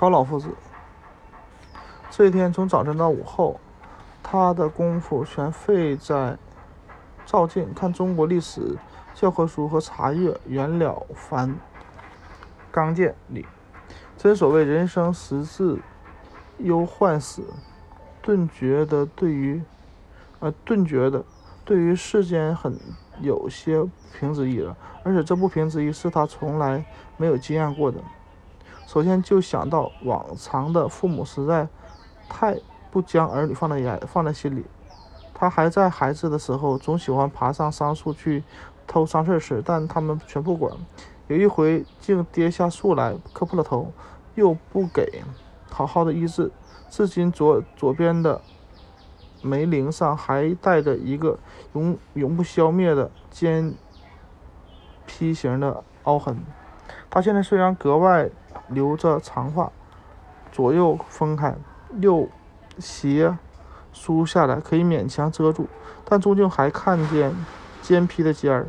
高老夫子。这一天从早晨到午后，他的功夫全费在照镜、看中国历史教科书和查阅《袁了凡纲鉴》里。真所谓人生实质忧患死，顿觉得对于，呃，顿觉得对于世间很有些平之意了。而且这不平之意是他从来没有经验过的。首先就想到往常的父母实在太不将儿女放在眼放在心里。他还在孩子的时候，总喜欢爬上桑树去偷桑葚吃，但他们全不管。有一回竟跌下树来磕破了头，又不给好好的医治，至今左左边的眉棱上还带着一个永永不消灭的尖劈形的凹痕。他现在虽然格外留着长发，左右分开，右斜梳下来，可以勉强遮住，但终究还看见尖劈的尖儿。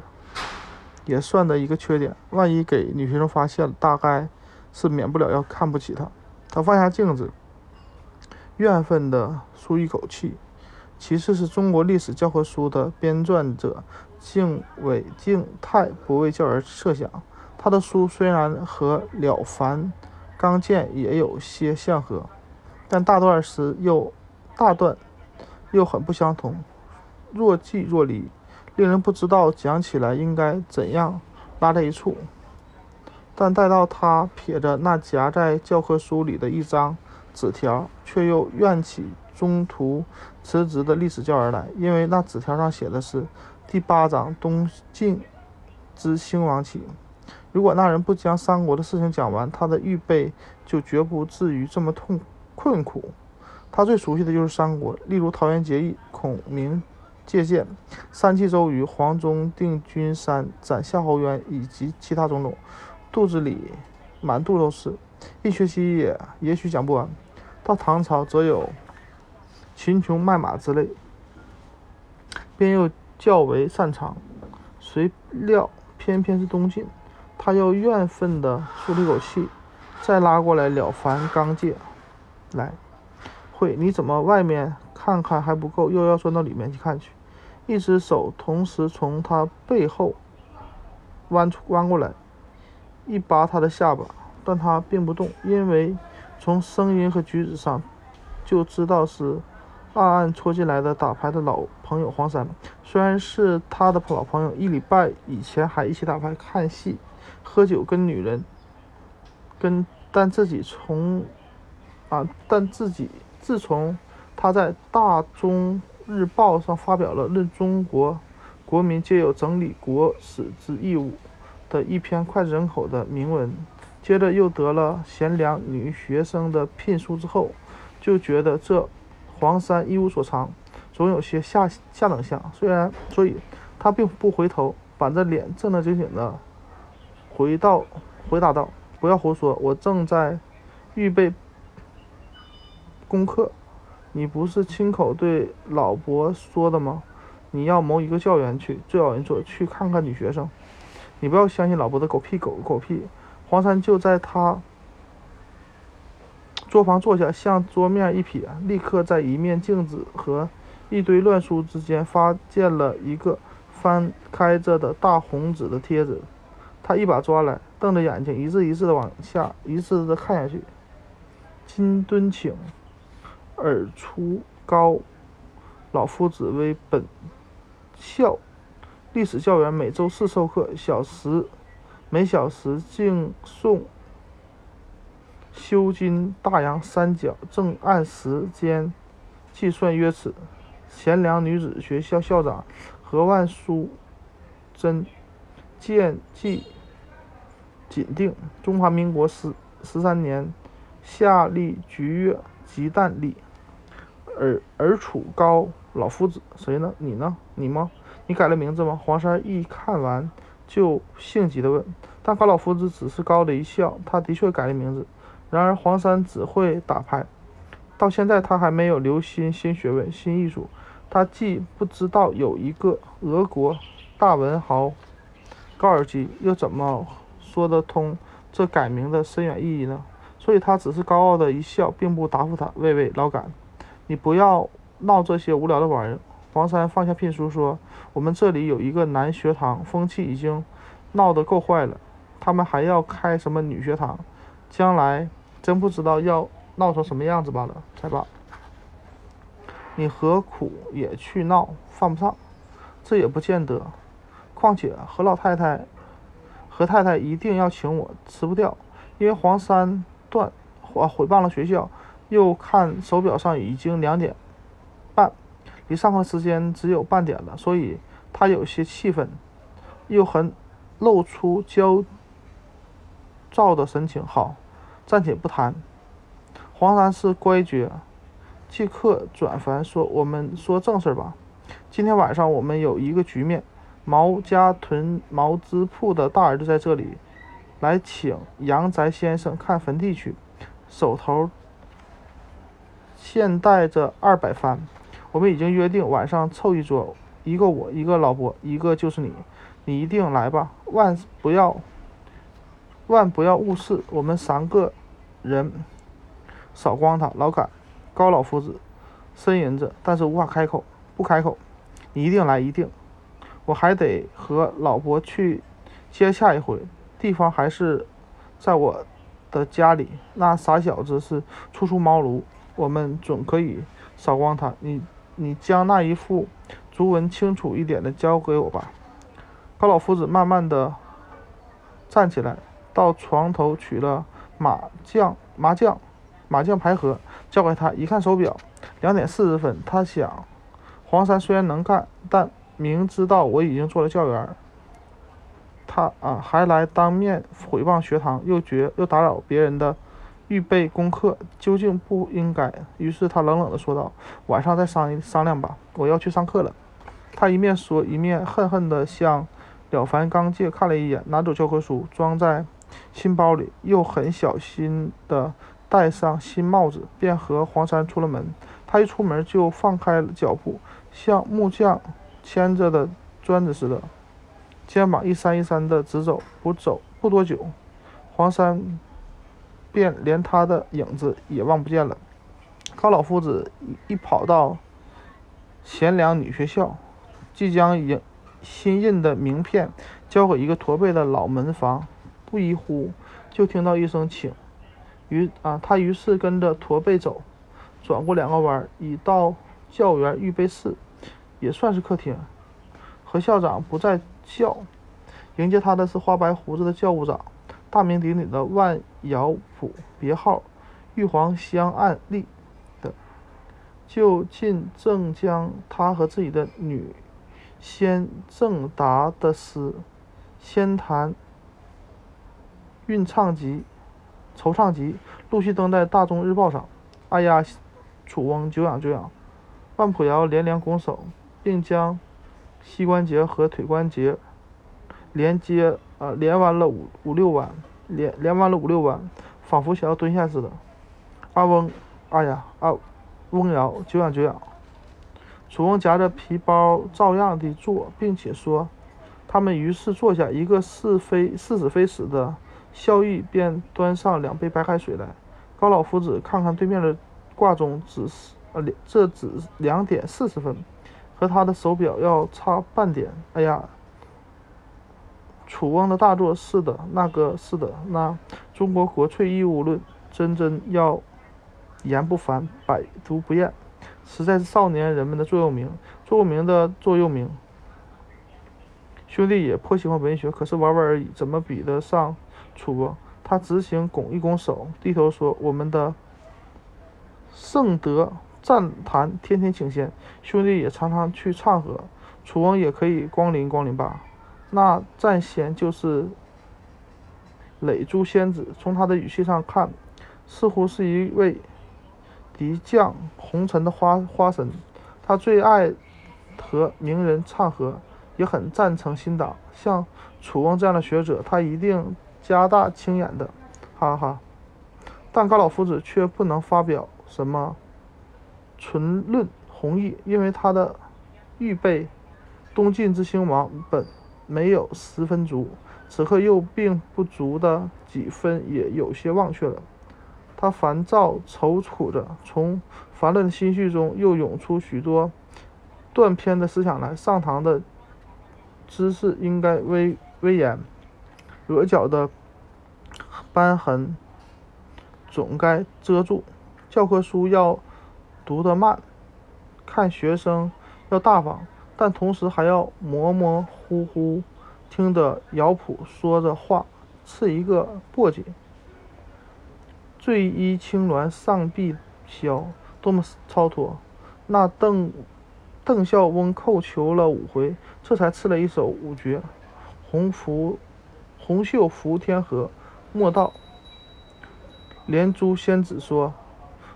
也算的一个缺点，万一给女学生发现了，大概是免不了要看不起他。他放下镜子，怨愤地舒一口气。其次是中国历史教科书的编撰者敬伟敬太不为教人设想。他的书虽然和《了凡纲鉴》也有些相合，但大段时又大段又很不相同，若即若离。令人不知道讲起来应该怎样拉在一处，但待到他撇着那夹在教科书里的一张纸条，却又怨起中途辞职的历史教员来，因为那纸条上写的是第八章东晋之兴亡起。如果那人不将三国的事情讲完，他的预备就绝不至于这么痛困苦。他最熟悉的就是三国，例如桃园结义、孔明。借箭三气周瑜、黄忠定军山、斩夏侯渊以及其他种种，肚子里满肚都是，一学期也也许讲不完。到唐朝则有秦琼卖马之类，便又较为擅长。谁料偏偏是东晋，他又怨愤地出了一口气，再拉过来了凡刚戒来会，你怎么外面看看还不够，又要钻到里面去看去？一只手同时从他背后弯出弯过来，一拔他的下巴，但他并不动，因为从声音和举止上就知道是暗暗戳进来的打牌的老朋友黄山。虽然是他的老朋友，一礼拜以前还一起打牌、看戏、喝酒、跟女人，跟但自己从啊，但自己自从他在大中。日报上发表了论中国国民皆有整理国史之义务的一篇脍炙人口的铭文，接着又得了贤良女学生的聘书之后，就觉得这黄山一无所长，总有些下下等相。虽然，所以他并不回头，板着脸正正经经的回到回答道：“不要胡说，我正在预备功课。”你不是亲口对老伯说的吗？你要谋一个教员去，最好人说去看看女学生。你不要相信老伯的狗屁狗狗屁。黄山就在他桌旁坐下，向桌面一瞥，立刻在一面镜子和一堆乱书之间发现了一个翻开着的大红纸的贴纸。他一把抓来，瞪着眼睛，一字一字的往下，一字的看下去。金敦请。尔初高老夫子为本校历史教员，每周四授课，小时每小时敬诵修经大洋三角，正按时间计算约此。贤良女子学校校长何万书真见记谨定，中华民国十十三年夏历橘月吉旦历。尔尔楚高老夫子，谁呢？你呢？你吗？你改了名字吗？黄山一看完就性急地问。但高老夫子只是高的一笑。他的确改了名字。然而黄山只会打牌，到现在他还没有留心新学问、新艺术。他既不知道有一个俄国大文豪高尔基，又怎么说得通这改名的深远意义呢？所以他只是高傲的一笑，并不答复他。喂喂，老杆，你不要闹这些无聊的玩意儿。黄山放下聘书说：“我们这里有一个男学堂，风气已经闹得够坏了，他们还要开什么女学堂？将来真不知道要闹成什么样子罢了，才罢。你何苦也去闹？犯不上，这也不见得。况且何老太太、何太太一定要请我，辞不掉，因为黄山。”断，啊！毁谤了学校，又看手表上已经两点半，离上课时间只有半点了，所以他有些气愤，又很露出焦躁的神情。好，暂且不谈。黄山是乖觉，即刻转凡说：“我们说正事吧。今天晚上我们有一个局面，毛家屯毛织铺的大儿子在这里。”来请杨宅先生看坟地去，手头现带着二百番。我们已经约定晚上凑一桌，一个我，一个老伯，一个就是你。你一定来吧，万不要，万不要误事。我们三个人扫光他。老杆，高老夫子呻吟着，但是无法开口，不开口。你一定来，一定。我还得和老伯去接下一回。地方还是在我的家里，那傻小子是初出茅庐，我们准可以扫光他。你你将那一副竹文清楚一点的交给我吧。高老夫子慢慢的站起来，到床头取了麻将麻将麻将牌盒，交给他。一看手表，两点四十分。他想，黄山虽然能干，但明知道我已经做了教员。他啊，还来当面毁谤学堂，又觉又打扰别人的预备功课，究竟不应该。于是他冷冷地说道：“晚上再商商量吧，我要去上课了。”他一面说，一面恨恨地向了凡刚介看了一眼，拿走教科书，装在新包里，又很小心地戴上新帽子，便和黄山出了门。他一出门就放开了脚步，像木匠牵着的砖子似的。肩膀一扇一扇的直走，不走不多久，黄山便连他的影子也望不见了。高老夫子一跑到贤良女学校，即将迎新印的名片交给一个驼背的老门房，不一呼就听到一声请。于啊，他于是跟着驼背走，转过两个弯，已到教员预备室，也算是客厅。何校长不在。校迎接他的是花白胡子的教务长，大名鼎鼎的万尧甫，别号玉皇香案例的，就近正将他和自己的女先正达的诗仙谈韵唱集、惆怅集陆续登在大众日报上。哎呀，楚翁久仰久仰！万普瑶连连拱手，并将。膝关节和腿关节连接，呃，连完了五五六弯，连连完了五六弯，仿佛想要蹲下似的。阿翁，哎呀，阿翁尧，久仰久仰。楚翁夹着皮包，照样地坐，并且说：“他们于是坐下，一个是非是死非死的萧玉便端上两杯白开水来。高老夫子看看对面的挂钟，只是呃，这只两点四十分。”和他的手表要差半点。哎呀，楚翁的大作是的，那个是的，那中国国粹义务论真真要言不凡，百读不厌，实在是少年人们的座右铭，座右铭的座右铭。兄弟也颇喜欢文学，可是玩玩而已，怎么比得上楚翁？他执行拱一拱手，低头说：“我们的圣德。”赞坛天天请仙，兄弟也常常去唱和，楚翁也可以光临光临吧。那赞仙就是垒珠仙子，从他的语气上看，似乎是一位敌将红尘的花花神。他最爱和名人唱和，也很赞成新党。像楚翁这样的学者，他一定加大清眼的，哈哈。但高老夫子却不能发表什么。纯论弘毅，因为他的预备东晋之兴亡本没有十分足，此刻又并不足的几分也有些忘却了。他烦躁踌躇着，从烦乱的心绪中又涌出许多断片的思想来。上堂的姿势应该威威严，额角的斑痕总该遮住。教科书要读得慢，看学生要大方，但同时还要模模糊糊听得姚普说着话，是一个簸箕。醉衣青鸾上碧霄，多么超脱！那邓邓孝翁叩求了五回，这才赐了一首五绝：红拂红袖拂天河，莫道。连珠仙子说：“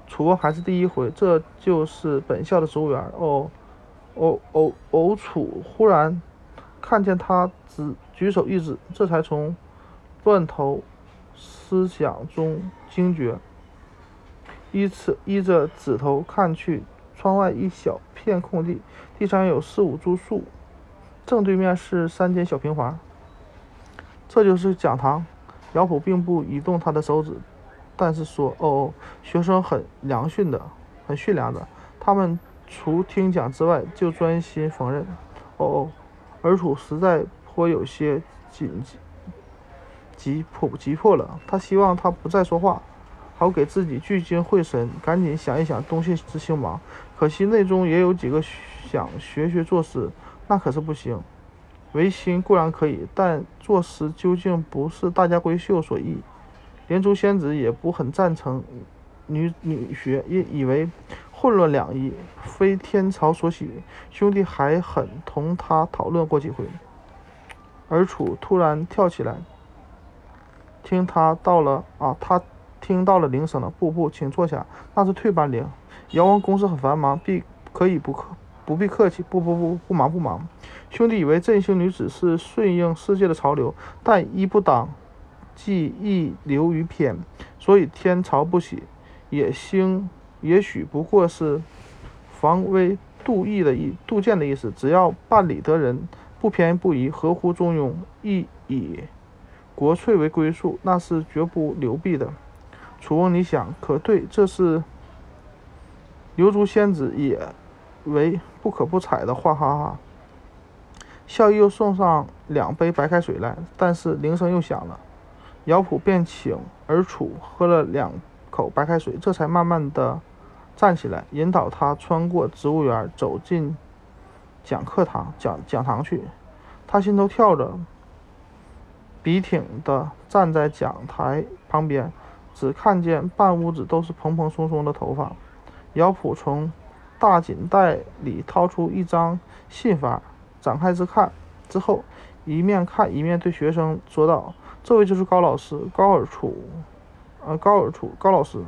楚翁还是第一回，这就是本校的植物园。”哦，偶偶偶楚忽然看见他只举手一指，这才从乱头。思想中惊觉，依次依着指头看去，窗外一小片空地，地上有四五株树，正对面是三间小平房。这就是讲堂。姚普并不移动他的手指，但是说：“哦哦，学生很良训的，很驯良的，他们除听讲之外，就专心缝纫。”哦哦，而楚实在颇有些紧急。急迫急迫了，他希望他不再说话，好给自己聚精会神，赶紧想一想东西之兴亡。可惜内中也有几个想学学作诗，那可是不行。唯心固然可以，但作诗究竟不是大家闺秀所宜。连珠仙子也不很赞成女女学，因以为混乱两仪，非天朝所喜。兄弟还很同他讨论过几回。而楚突然跳起来。听他到了啊，他听到了铃声了。不不，请坐下，那是退班铃。姚王公事很繁忙，必可以不客不必客气。不不不不忙不忙。兄弟以为振兴女子是顺应世界的潮流，但一不当，既易流于偏。所以天朝不喜，也兴也许不过是防微杜义的意杜渐的意思。只要办理得人，不偏不倚，合乎中庸，亦以。国粹为归宿，那是绝不流弊的。楚翁，你想可对？这是流珠仙子也为不可不采的，话哈哈！笑意又送上两杯白开水来，但是铃声又响了。姚普便请而楚喝了两口白开水，这才慢慢的站起来，引导他穿过植物园，走进讲课堂讲讲堂去。他心头跳着。笔挺地站在讲台旁边，只看见半屋子都是蓬蓬松松的头发。姚普从大锦袋里掏出一张信发，展开之看，之后一面看一面对学生说道：“这位就是高老师，高尔楚，呃，高尔楚，高老师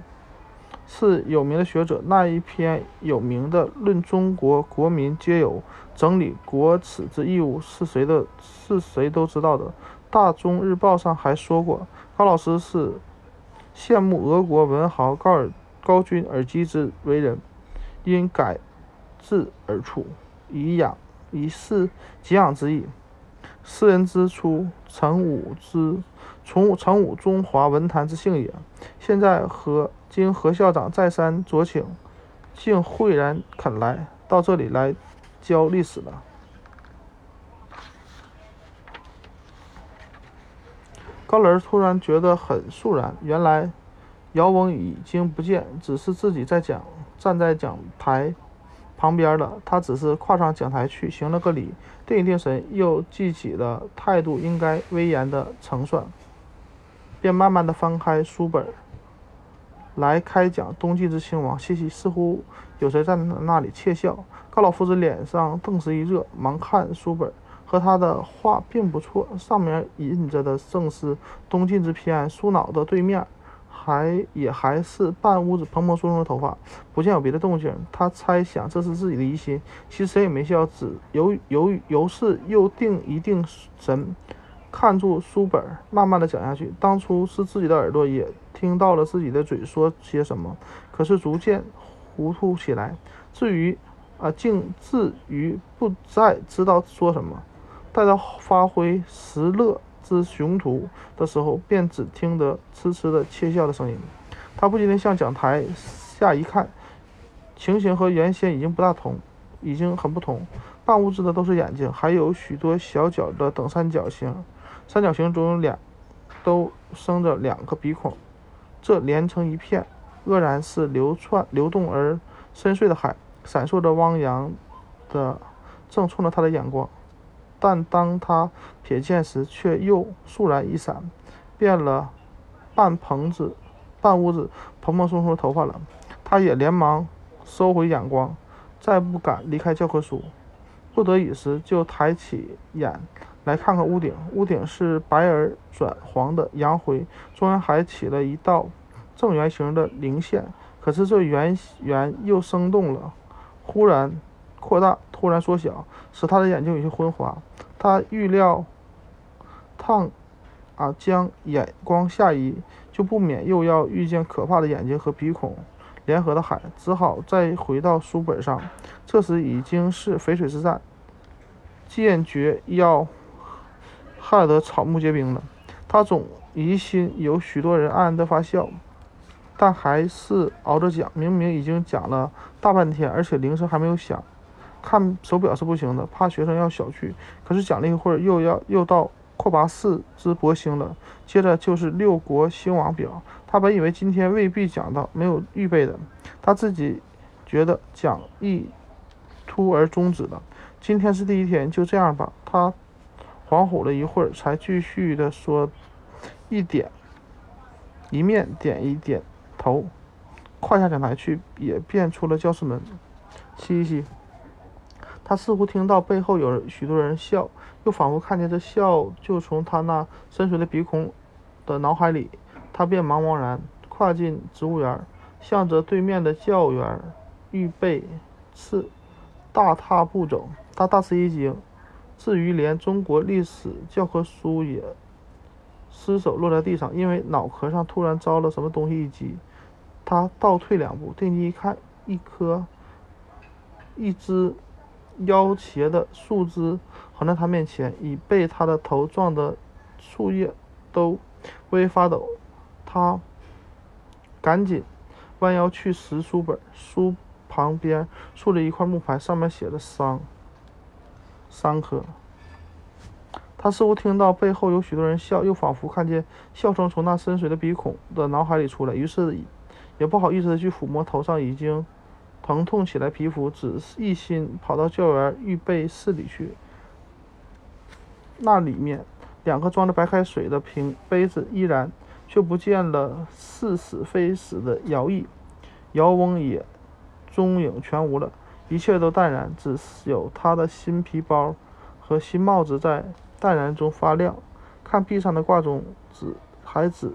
是有名的学者。那一篇有名的《论中国国民皆有整理国耻之义务》，是谁的？是谁都知道的。”大中日报上还说过，高老师是羡慕俄国文豪高尔高君尔基之为人，因改字而出，以养以示给养之意。诗人之初，成武之从成武中华文坛之幸也。现在何经何校长再三酌请，竟豁然肯来到这里来教历史了。高人突然觉得很肃然，原来姚翁已经不见，只是自己在讲，站在讲台旁边了。他只是跨上讲台去，行了个礼，定一定神，又记起了态度应该威严的成算，便慢慢的翻开书本来开讲东晋之兴亡。嘻嘻，似乎有谁站在那里窃笑。高老夫子脸上顿时一热，忙看书本。和他的画并不错，上面印着的正是东晋之篇。书脑的对面，还也还是半屋子蓬蓬松松的头发，不见有别的动静。他猜想这是自己的疑心，其实谁也没笑，只由由由是又定一定神，看住书本，慢慢的讲下去。当初是自己的耳朵也听到了自己的嘴说些什么，可是逐渐糊涂起来。至于啊，竟至于不再知道说什么。待到发挥时乐之雄图的时候，便只听得痴痴的窃笑的声音。他不禁地向讲台下一看，情形和原先已经不大同，已经很不同。半物质的都是眼睛，还有许多小角的等三角形，三角形中有两，都生着两个鼻孔，这连成一片，愕然是流窜、流动而深邃的海，闪烁着汪洋的，正冲着他的眼光。但当他瞥见时，却又倏然一闪，变了半棚子、半屋子蓬蓬松松的头发了。他也连忙收回眼光，再不敢离开教科书。不得已时，就抬起眼来看看屋顶。屋顶是白而转黄的洋灰，中央还起了一道正圆形的棱线。可是这圆圆又生动了，忽然扩大，突然缩小，使他的眼睛有些昏花。他预料，烫啊，将眼光下移，就不免又要遇见可怕的眼睛和鼻孔。联合的海，只好再回到书本上。这时已经是淝水之战，坚决要害得草木皆兵了。他总疑心有许多人暗暗地发笑，但还是熬着讲。明明已经讲了大半天，而且铃声还没有响。看手表是不行的，怕学生要小觑。可是讲了一会儿，又要又到阔拔四之伯星了，接着就是六国兴亡表。他本以为今天未必讲到，没有预备的，他自己觉得讲义突而终止了。今天是第一天，就这样吧。他恍惚了一会儿，才继续的说：“一点，一面点一点头，跨下讲台去，也便出了教室门。嘻嘻。”他似乎听到背后有许多人笑，又仿佛看见这笑就从他那深邃的鼻孔的脑海里。他便茫茫然跨进植物园，向着对面的教员预备次大踏步走。他大吃一惊，至于连中国历史教科书也失手落在地上，因为脑壳上突然遭了什么东西一击。他倒退两步，定睛一看，一颗一只腰斜的树枝横在他面前，已被他的头撞得树叶都微微发抖。他赶紧弯腰去拾书本，书旁边竖着一块木牌，上面写着“桑”，桑科。他似乎听到背后有许多人笑，又仿佛看见笑声从那深邃的鼻孔的脑海里出来，于是也不好意思的去抚摸头上已经疼痛起来皮肤，只一心跑到教员预备室里去。那里面两个装着白开水的瓶杯子依然。却不见了似死非死的姚毅，姚翁也踪影全无了，一切都淡然，只有他的新皮包和新帽子在淡然中发亮。看壁上的挂钟，只还只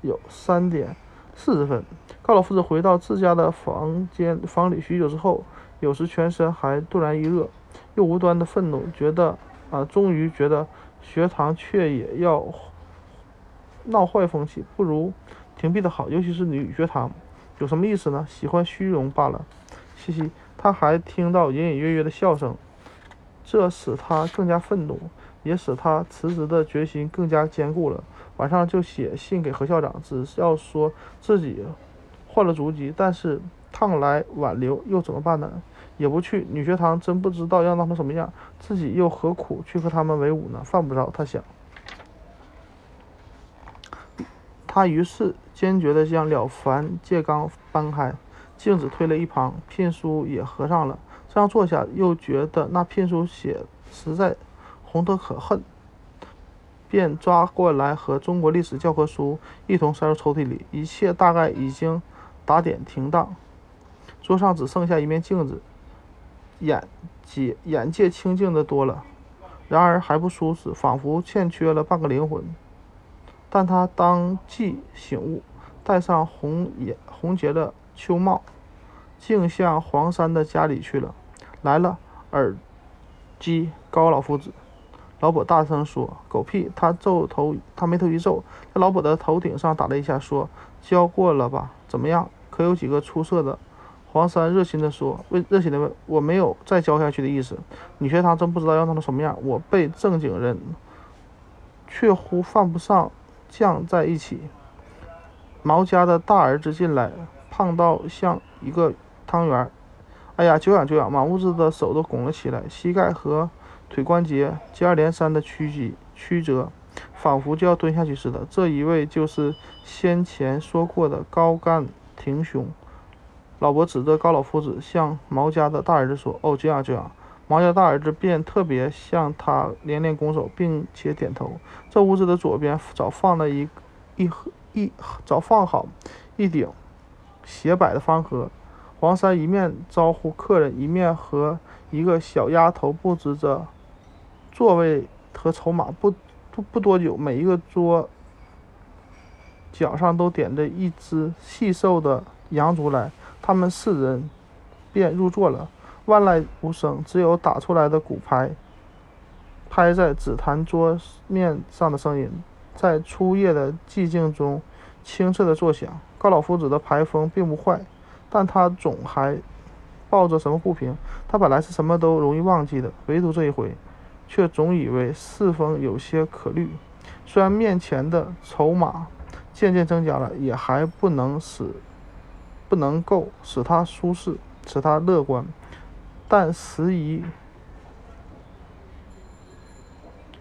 有三点四十分。高老夫子回到自家的房间房里许久之后，有时全身还突然一热，又无端的愤怒，觉得啊，终于觉得学堂却也要。闹坏风气，不如停闭的好。尤其是女学堂，有什么意思呢？喜欢虚荣罢了。嘻嘻，他还听到隐隐约约的笑声，这使他更加愤怒，也使他辞职的决心更加坚固了。晚上就写信给何校长，只要说自己换了足迹，但是趟来挽留又怎么办呢？也不去女学堂，真不知道要闹成什么样，自己又何苦去和他们为伍呢？犯不着，他想。他于是坚决地将了凡戒纲搬开，镜子推了一旁，聘书也合上了。这样坐下，又觉得那聘书写实在红得可恨，便抓过来和中国历史教科书一同塞入抽屉里。一切大概已经打点停当，桌上只剩下一面镜子，眼界眼界清净的多了，然而还不舒适，仿佛欠缺了半个灵魂。但他当即醒悟，戴上红眼红结的秋帽，竟向黄山的家里去了。来了，耳机高老夫子。老伯大声说：“狗屁！”他皱头，他眉头一皱，在老伯的头顶上打了一下，说：“教过了吧？怎么样？可有几个出色的？”黄山热心地说：“问热心地问，我没有再教下去的意思。女学堂真不知道要弄成什么样。我被正经人，却乎犯不上。”犟在一起，毛家的大儿子进来，胖到像一个汤圆。哎呀，久仰久仰！满屋子的手都拱了起来，膝盖和腿关节接二连三的曲曲曲折，仿佛就要蹲下去似的。这一位就是先前说过的高干廷兄。老伯指着高老夫子，向毛家的大儿子说：“哦，这样这样。”毛家大儿子便特别向他连连拱手，并且点头。这屋子的左边早放了一一盒一早放好一顶斜摆的方盒。黄山一面招呼客人，一面和一个小丫头布置着座位和筹码。不不不多久，每一个桌角上都点着一只细瘦的羊足来。他们四人便入座了，万籁无声，只有打出来的骨牌拍在紫檀桌面上的声音，在初夜的寂静中清澈的作响。高老夫子的牌风并不坏，但他总还抱着什么不平。他本来是什么都容易忘记的，唯独这一回，却总以为四风有些可虑。虽然面前的筹码渐渐增加了，也还不能使。不能够使他舒适，使他乐观，但时移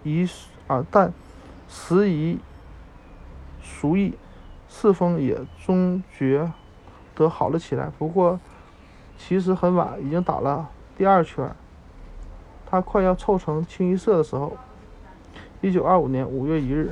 移啊，但时移俗易，四风也终觉得好了起来。不过，其实很晚，已经打了第二圈，他快要凑成清一色的时候。一九二五年五月一日。